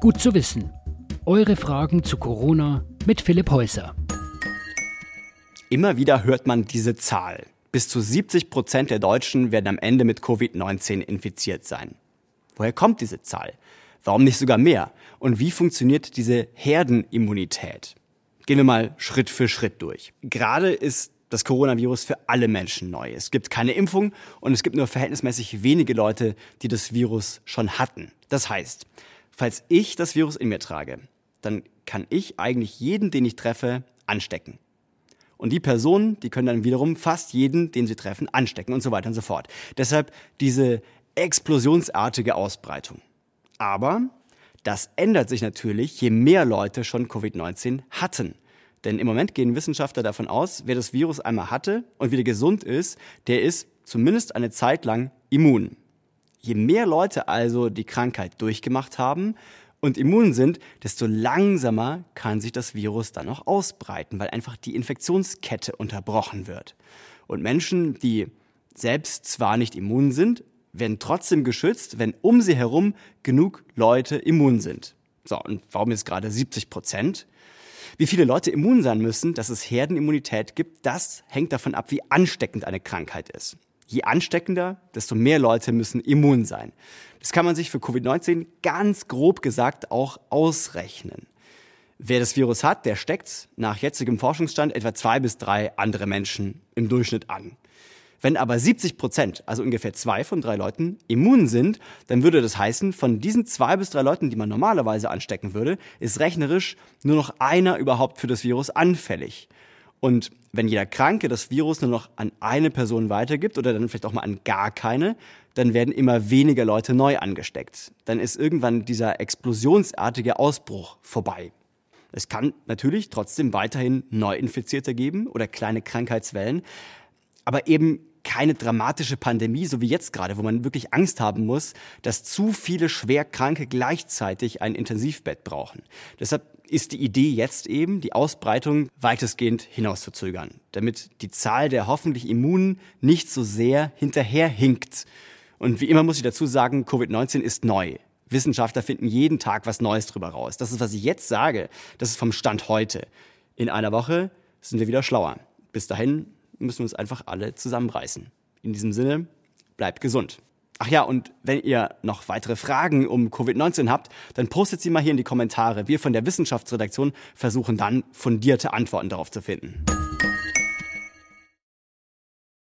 Gut zu wissen. Eure Fragen zu Corona mit Philipp Häuser. Immer wieder hört man diese Zahl. Bis zu 70 Prozent der Deutschen werden am Ende mit Covid-19 infiziert sein. Woher kommt diese Zahl? Warum nicht sogar mehr? Und wie funktioniert diese Herdenimmunität? Gehen wir mal Schritt für Schritt durch. Gerade ist das Coronavirus für alle Menschen neu. Es gibt keine Impfung und es gibt nur verhältnismäßig wenige Leute, die das Virus schon hatten. Das heißt, falls ich das Virus in mir trage, dann kann ich eigentlich jeden, den ich treffe, anstecken. Und die Personen, die können dann wiederum fast jeden, den sie treffen, anstecken und so weiter und so fort. Deshalb diese explosionsartige Ausbreitung. Aber das ändert sich natürlich, je mehr Leute schon Covid-19 hatten. Denn im Moment gehen Wissenschaftler davon aus, wer das Virus einmal hatte und wieder gesund ist, der ist zumindest eine Zeit lang immun. Je mehr Leute also die Krankheit durchgemacht haben, und immun sind, desto langsamer kann sich das Virus dann auch ausbreiten, weil einfach die Infektionskette unterbrochen wird. Und Menschen, die selbst zwar nicht immun sind, werden trotzdem geschützt, wenn um sie herum genug Leute immun sind. So, und warum jetzt gerade 70 Prozent? Wie viele Leute immun sein müssen, dass es Herdenimmunität gibt, das hängt davon ab, wie ansteckend eine Krankheit ist. Je ansteckender, desto mehr Leute müssen immun sein. Das kann man sich für Covid-19 ganz grob gesagt auch ausrechnen. Wer das Virus hat, der steckt nach jetzigem Forschungsstand etwa zwei bis drei andere Menschen im Durchschnitt an. Wenn aber 70 Prozent, also ungefähr zwei von drei Leuten, immun sind, dann würde das heißen, von diesen zwei bis drei Leuten, die man normalerweise anstecken würde, ist rechnerisch nur noch einer überhaupt für das Virus anfällig. Und wenn jeder Kranke das Virus nur noch an eine Person weitergibt oder dann vielleicht auch mal an gar keine, dann werden immer weniger Leute neu angesteckt. Dann ist irgendwann dieser explosionsartige Ausbruch vorbei. Es kann natürlich trotzdem weiterhin Neuinfizierte geben oder kleine Krankheitswellen, aber eben keine dramatische Pandemie, so wie jetzt gerade, wo man wirklich Angst haben muss, dass zu viele Schwerkranke gleichzeitig ein Intensivbett brauchen. Deshalb ist die Idee jetzt eben, die Ausbreitung weitestgehend hinauszuzögern, damit die Zahl der hoffentlich Immunen nicht so sehr hinterherhinkt. Und wie immer muss ich dazu sagen, Covid-19 ist neu. Wissenschaftler finden jeden Tag was Neues drüber raus. Das ist, was ich jetzt sage, das ist vom Stand heute. In einer Woche sind wir wieder schlauer. Bis dahin müssen wir uns einfach alle zusammenreißen. In diesem Sinne, bleibt gesund. Ach ja, und wenn ihr noch weitere Fragen um Covid-19 habt, dann postet sie mal hier in die Kommentare. Wir von der Wissenschaftsredaktion versuchen dann fundierte Antworten darauf zu finden.